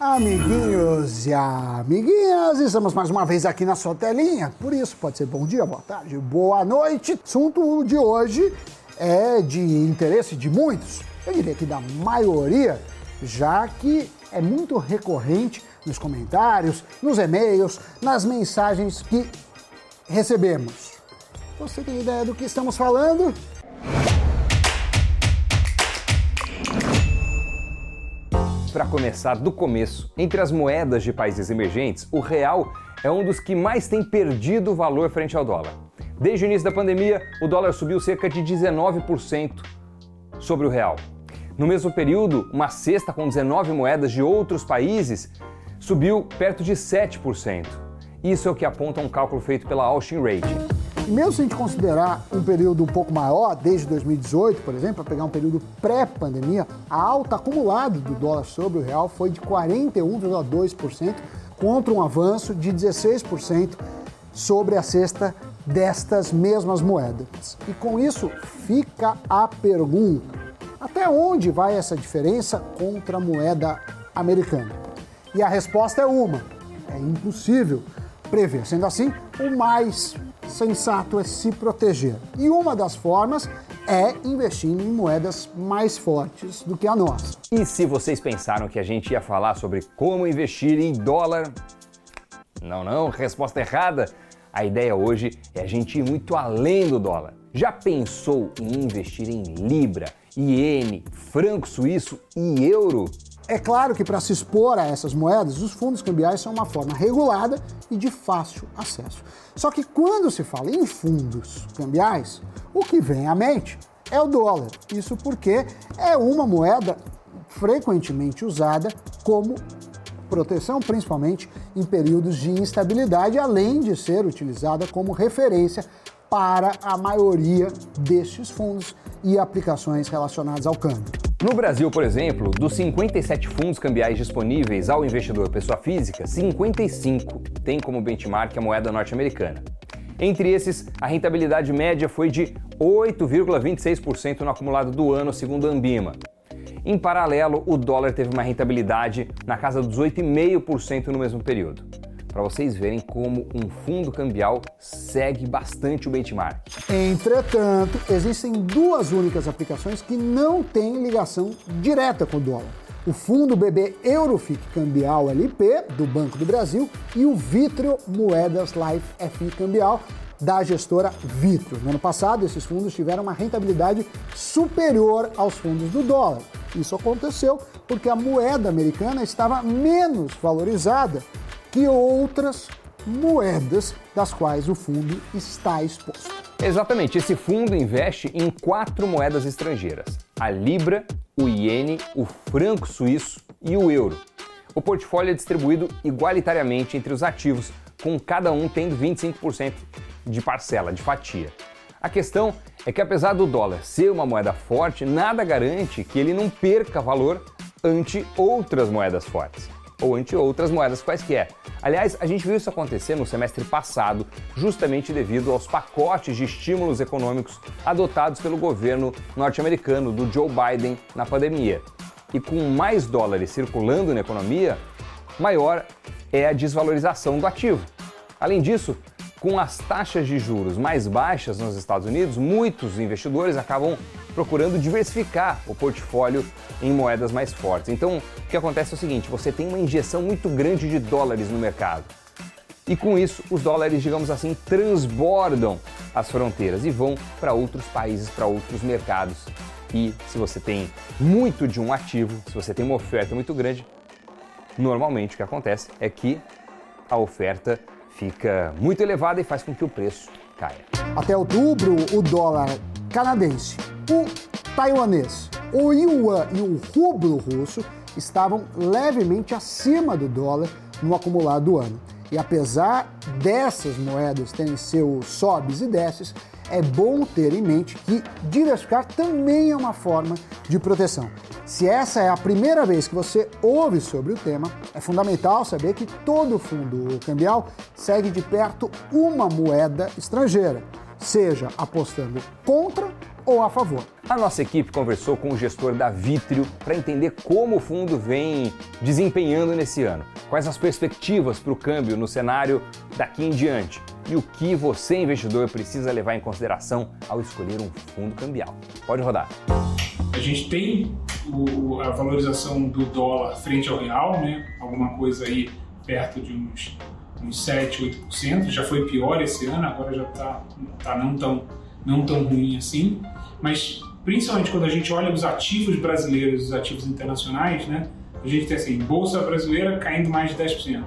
Amiguinhos e amiguinhas, estamos mais uma vez aqui na sua telinha. Por isso, pode ser bom dia, boa tarde, boa noite. O assunto de hoje é de interesse de muitos, eu diria que da maioria, já que é muito recorrente nos comentários, nos e-mails, nas mensagens que recebemos. Você tem ideia do que estamos falando? Para começar do começo, entre as moedas de países emergentes, o real é um dos que mais tem perdido valor frente ao dólar. Desde o início da pandemia, o dólar subiu cerca de 19% sobre o real. No mesmo período, uma cesta com 19 moedas de outros países subiu perto de 7%. Isso é o que aponta um cálculo feito pela Austin Rating. E mesmo se a gente considerar um período um pouco maior, desde 2018, por exemplo, para pegar um período pré-pandemia, a alta acumulada do dólar sobre o real foi de 41,2%, contra um avanço de 16% sobre a cesta destas mesmas moedas. E com isso fica a pergunta: até onde vai essa diferença contra a moeda americana? E a resposta é uma: é impossível prever. Sendo assim, o mais sensato é se proteger. E uma das formas é investindo em moedas mais fortes do que a nossa. E se vocês pensaram que a gente ia falar sobre como investir em dólar? Não, não, resposta errada. A ideia hoje é a gente ir muito além do dólar. Já pensou em investir em libra, iene, franco suíço e euro? É claro que para se expor a essas moedas, os fundos cambiais são uma forma regulada e de fácil acesso. Só que quando se fala em fundos cambiais, o que vem à mente é o dólar. Isso porque é uma moeda frequentemente usada como proteção, principalmente em períodos de instabilidade, além de ser utilizada como referência para a maioria destes fundos e aplicações relacionadas ao câmbio. No Brasil, por exemplo, dos 57 fundos cambiais disponíveis ao investidor pessoa física, 55 têm como benchmark a moeda norte-americana. Entre esses, a rentabilidade média foi de 8,26% no acumulado do ano, segundo a Ambima. Em paralelo, o dólar teve uma rentabilidade na casa dos 8,5% no mesmo período para vocês verem como um fundo cambial segue bastante o benchmark. Entretanto, existem duas únicas aplicações que não têm ligação direta com o dólar. O fundo BB Eurofic Cambial LP, do Banco do Brasil, e o Vitrio Moedas Life FI Cambial, da gestora Vitrio. No ano passado, esses fundos tiveram uma rentabilidade superior aos fundos do dólar. Isso aconteceu porque a moeda americana estava menos valorizada que outras moedas das quais o fundo está exposto. Exatamente, esse fundo investe em quatro moedas estrangeiras: a libra, o iene, o franco suíço e o euro. O portfólio é distribuído igualitariamente entre os ativos, com cada um tendo 25% de parcela, de fatia. A questão é que, apesar do dólar ser uma moeda forte, nada garante que ele não perca valor ante outras moedas fortes ou ante outras moedas quaisquer. Aliás, a gente viu isso acontecer no semestre passado, justamente devido aos pacotes de estímulos econômicos adotados pelo governo norte-americano do Joe Biden na pandemia. E com mais dólares circulando na economia, maior é a desvalorização do ativo. Além disso, com as taxas de juros mais baixas nos Estados Unidos, muitos investidores acabam procurando diversificar o portfólio em moedas mais fortes. Então, o que acontece é o seguinte: você tem uma injeção muito grande de dólares no mercado. E com isso, os dólares, digamos assim, transbordam as fronteiras e vão para outros países, para outros mercados. E se você tem muito de um ativo, se você tem uma oferta muito grande, normalmente o que acontece é que a oferta fica muito elevada e faz com que o preço caia. Até outubro, o dólar canadense o taiwanês, o yuan e o rublo russo estavam levemente acima do dólar no acumulado do ano. E apesar dessas moedas terem seus sobes e desces, é bom ter em mente que diversificar também é uma forma de proteção. Se essa é a primeira vez que você ouve sobre o tema, é fundamental saber que todo fundo cambial segue de perto uma moeda estrangeira seja apostando contra ou a favor. A nossa equipe conversou com o gestor da Vitrio para entender como o fundo vem desempenhando nesse ano, quais as perspectivas para o câmbio no cenário daqui em diante e o que você, investidor, precisa levar em consideração ao escolher um fundo cambial. Pode rodar. A gente tem o, a valorização do dólar frente ao real, né? alguma coisa aí perto de uns, uns 7, 8%. Já foi pior esse ano, agora já está tá não, tão, não tão ruim assim. Mas principalmente quando a gente olha os ativos brasileiros, os ativos internacionais, né? A gente tem assim, bolsa brasileira caindo mais de 10%,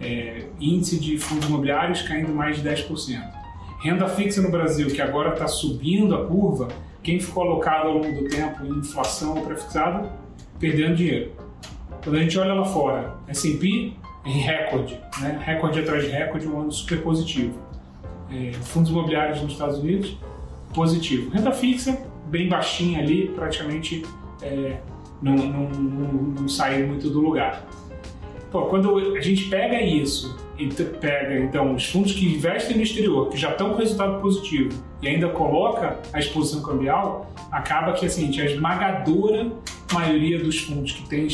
é, índice de fundos imobiliários caindo mais de 10%. Renda fixa no Brasil, que agora está subindo a curva, quem ficou alocado ao longo do tempo em inflação ou prefixado, perdendo dinheiro. Quando a gente olha lá fora, S&P em recorde, né? recorde atrás de recorde, um ano super positivo. É, fundos imobiliários nos Estados Unidos, positivo. Renda fixa, bem baixinha ali, praticamente é, não, não, não, não sai muito do lugar. Pô, quando a gente pega isso e pega então os fundos que investem no exterior, que já estão com resultado positivo, e ainda coloca a exposição cambial, acaba que assim, a esmagadora maioria dos fundos que tem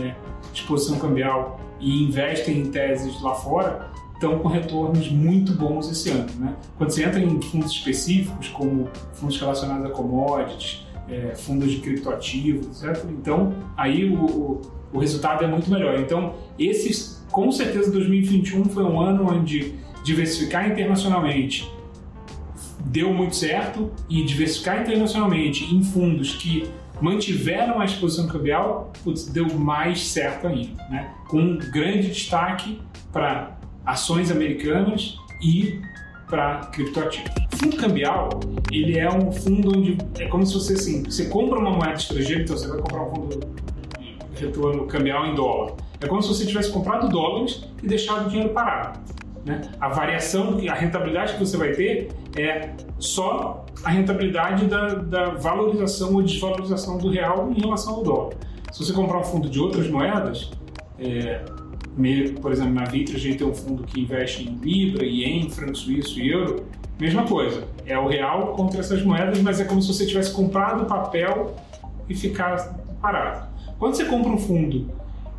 é, exposição cambial e investem em teses lá fora estão com retornos muito bons esse ano. Né? Quando você entra em fundos específicos, como fundos relacionados a commodities, é, fundos de criptoativos, etc., então aí o, o, o, resultado é muito melhor. Então, esses, com certeza, 2021 foi um ano onde diversificar internacionalmente deu muito certo e diversificar internacionalmente em fundos que mantiveram a exposição cambial, putz, deu mais certo ainda, né? com um grande destaque para ações americanas e para criptoativos. Fundo cambial, ele é um fundo onde é como se você assim, você compra uma moeda estrangeira, então você vai comprar um fundo de retorno cambial em dólar. É como se você tivesse comprado dólares e deixado o dinheiro parado. Né? A variação, a rentabilidade que você vai ter é só a rentabilidade da, da valorização ou desvalorização do real em relação ao dólar. Se você comprar um fundo de outras moedas, é, por exemplo, na Vitra a gente tem um fundo que investe em Libra, Ien, franco suíço e euro, mesma coisa. É o real contra essas moedas, mas é como se você tivesse comprado papel e ficar parado. Quando você compra um fundo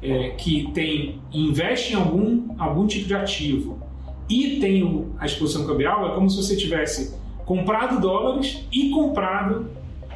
é, que tem investe em algum, algum tipo de ativo e tem a exposição cambial, é como se você tivesse comprado dólares e comprado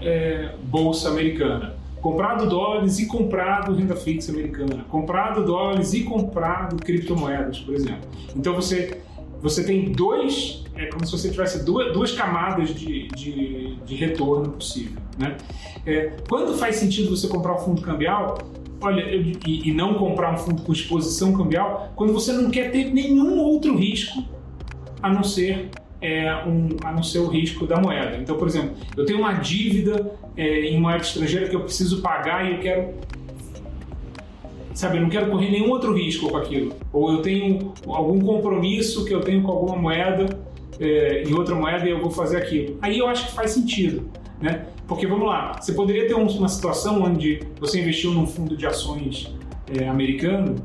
é, bolsa americana comprado dólares e comprado renda fixa americana, comprado dólares e comprado criptomoedas, por exemplo. Então você, você tem dois, é como se você tivesse duas, duas camadas de, de, de, retorno possível. Né? É, quando faz sentido você comprar um fundo cambial, olha, eu, e, e não comprar um fundo com exposição cambial, quando você não quer ter nenhum outro risco a não ser é, um, a não ser o risco da moeda. Então, por exemplo, eu tenho uma dívida é, em moeda estrangeira que eu preciso pagar e eu quero. Sabe, eu não quero correr nenhum outro risco com aquilo. Ou eu tenho algum compromisso que eu tenho com alguma moeda, é, em outra moeda, e eu vou fazer aquilo. Aí eu acho que faz sentido. Né? Porque vamos lá, você poderia ter uma situação onde você investiu num fundo de ações é, americano,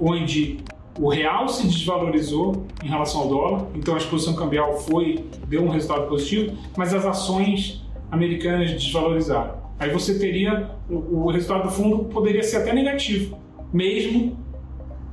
onde o real se desvalorizou em relação ao dólar, então a exposição cambial foi deu um resultado positivo, mas as ações americanas desvalorizaram. Aí você teria o, o resultado do fundo poderia ser até negativo, mesmo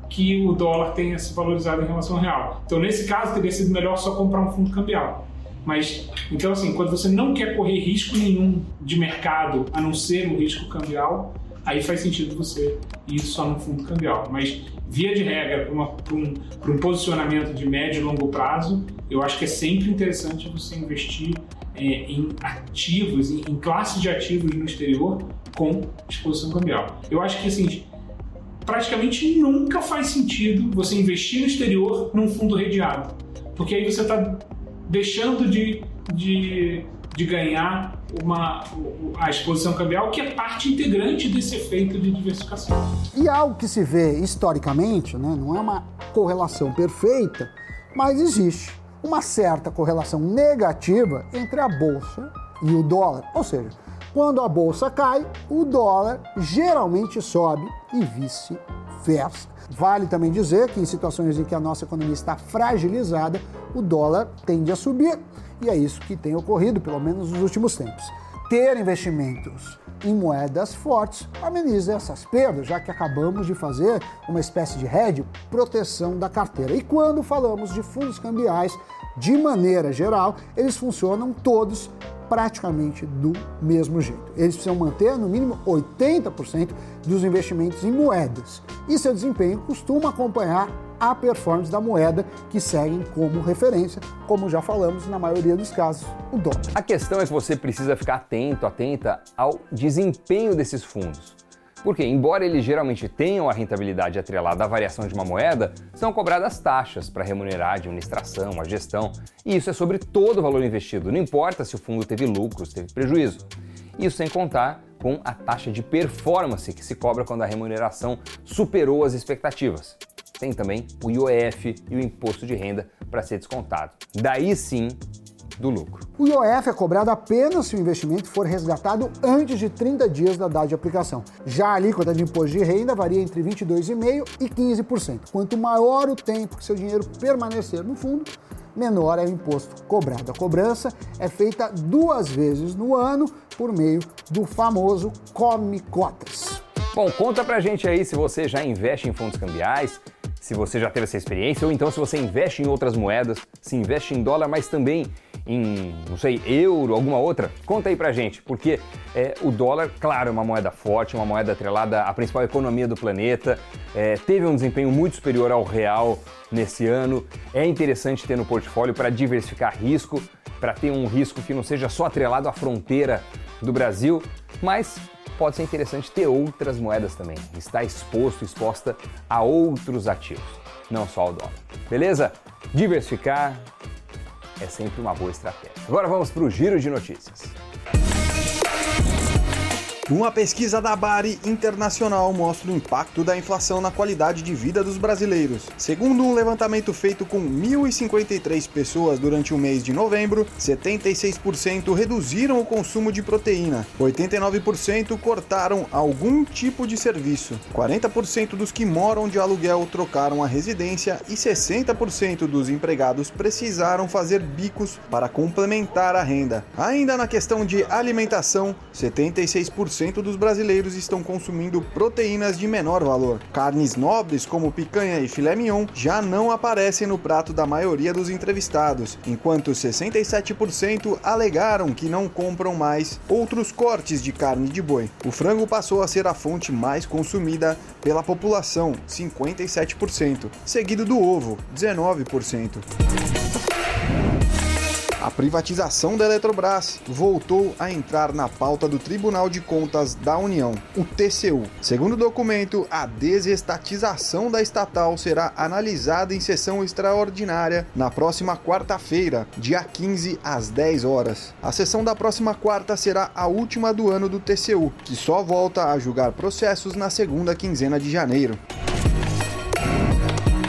que o dólar tenha se valorizado em relação ao real. Então nesse caso teria sido melhor só comprar um fundo cambial. Mas então assim, quando você não quer correr risco nenhum de mercado a não ser o risco cambial, aí faz sentido você ir só no fundo cambial. Mas via de regra, para um, um, posicionamento de médio e longo prazo, eu acho que é sempre interessante você investir é, em ativos, em, em classes de ativos no exterior com exposição cambial. Eu acho que assim, praticamente nunca faz sentido você investir no exterior num fundo redeado, porque aí você está deixando de, de, de ganhar uma, a exposição cambial, que é parte integrante desse efeito de diversificação. E algo que se vê historicamente, né, não é uma correlação perfeita, mas existe uma certa correlação negativa entre a bolsa e o dólar. Ou seja, quando a bolsa cai, o dólar geralmente sobe e vice-versa. Vale também dizer que em situações em que a nossa economia está fragilizada, o dólar tende a subir E é isso que tem ocorrido, pelo menos nos últimos tempos. Ter investimentos em moedas fortes ameniza essas perdas, já que acabamos de fazer uma espécie de hedge, proteção da carteira. E quando falamos de fundos cambiais, de maneira geral, eles funcionam todos praticamente do mesmo jeito. Eles precisam manter no mínimo 80% dos investimentos em moedas e seu desempenho costuma acompanhar a performance da moeda que seguem como referência, como já falamos na maioria dos casos, o dólar. A questão é que você precisa ficar atento, atenta ao desempenho desses fundos. Porque, embora eles geralmente tenham a rentabilidade atrelada à variação de uma moeda, são cobradas taxas para remunerar a administração, a gestão, e isso é sobre todo o valor investido, não importa se o fundo teve lucros, teve prejuízo. Isso sem contar com a taxa de performance que se cobra quando a remuneração superou as expectativas. Tem também o IOF e o imposto de renda para ser descontado. Daí sim do lucro. O IOF é cobrado apenas se o investimento for resgatado antes de 30 dias da data de aplicação. Já a alíquota de imposto de renda varia entre 22,5% e 15%. Quanto maior o tempo que seu dinheiro permanecer no fundo, menor é o imposto cobrado. A cobrança é feita duas vezes no ano por meio do famoso Come Cotas. Bom, conta pra gente aí se você já investe em fundos cambiais, se você já teve essa experiência, ou então se você investe em outras moedas, se investe em dólar, mas também em, não sei, euro, alguma outra? Conta aí pra gente, porque é, o dólar, claro, é uma moeda forte, uma moeda atrelada à principal economia do planeta, é, teve um desempenho muito superior ao real nesse ano. É interessante ter no portfólio para diversificar risco, para ter um risco que não seja só atrelado à fronteira do Brasil, mas pode ser interessante ter outras moedas também, estar exposto, exposta a outros ativos, não só ao dólar. Beleza? Diversificar, é sempre uma boa estratégia. Agora vamos para o giro de notícias. Uma pesquisa da Bari Internacional mostra o impacto da inflação na qualidade de vida dos brasileiros. Segundo um levantamento feito com 1.053 pessoas durante o mês de novembro, 76% reduziram o consumo de proteína, 89% cortaram algum tipo de serviço, 40% dos que moram de aluguel trocaram a residência e 60% dos empregados precisaram fazer bicos para complementar a renda. Ainda na questão de alimentação, 76% 40% dos brasileiros estão consumindo proteínas de menor valor. Carnes nobres como picanha e filé mignon já não aparecem no prato da maioria dos entrevistados, enquanto 67% alegaram que não compram mais outros cortes de carne de boi. O frango passou a ser a fonte mais consumida pela população, 57%, seguido do ovo, 19%. Privatização da Eletrobras voltou a entrar na pauta do Tribunal de Contas da União, o TCU. Segundo o documento, a desestatização da estatal será analisada em sessão extraordinária na próxima quarta-feira, dia 15 às 10 horas. A sessão da próxima quarta será a última do ano do TCU, que só volta a julgar processos na segunda quinzena de janeiro.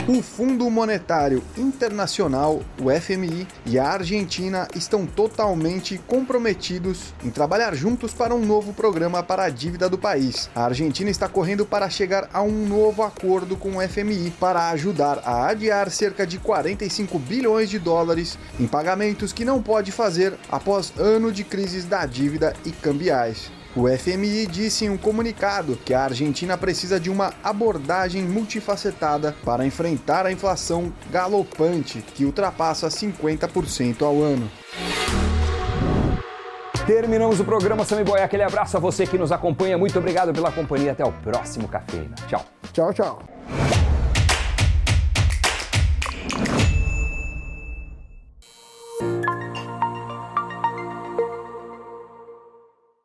O Fundo Monetário Internacional, o FMI, e a Argentina estão totalmente comprometidos em trabalhar juntos para um novo programa para a dívida do país. A Argentina está correndo para chegar a um novo acordo com o FMI para ajudar a adiar cerca de 45 bilhões de dólares em pagamentos que não pode fazer após ano de crises da dívida e cambiais. O FMI disse em um comunicado que a Argentina precisa de uma abordagem multifacetada para enfrentar a inflação galopante que ultrapassa 50% ao ano. Terminamos o programa Sammy Boy. Aquele abraço a você que nos acompanha. Muito obrigado pela companhia. Até o próximo Café. Tchau. Tchau, tchau.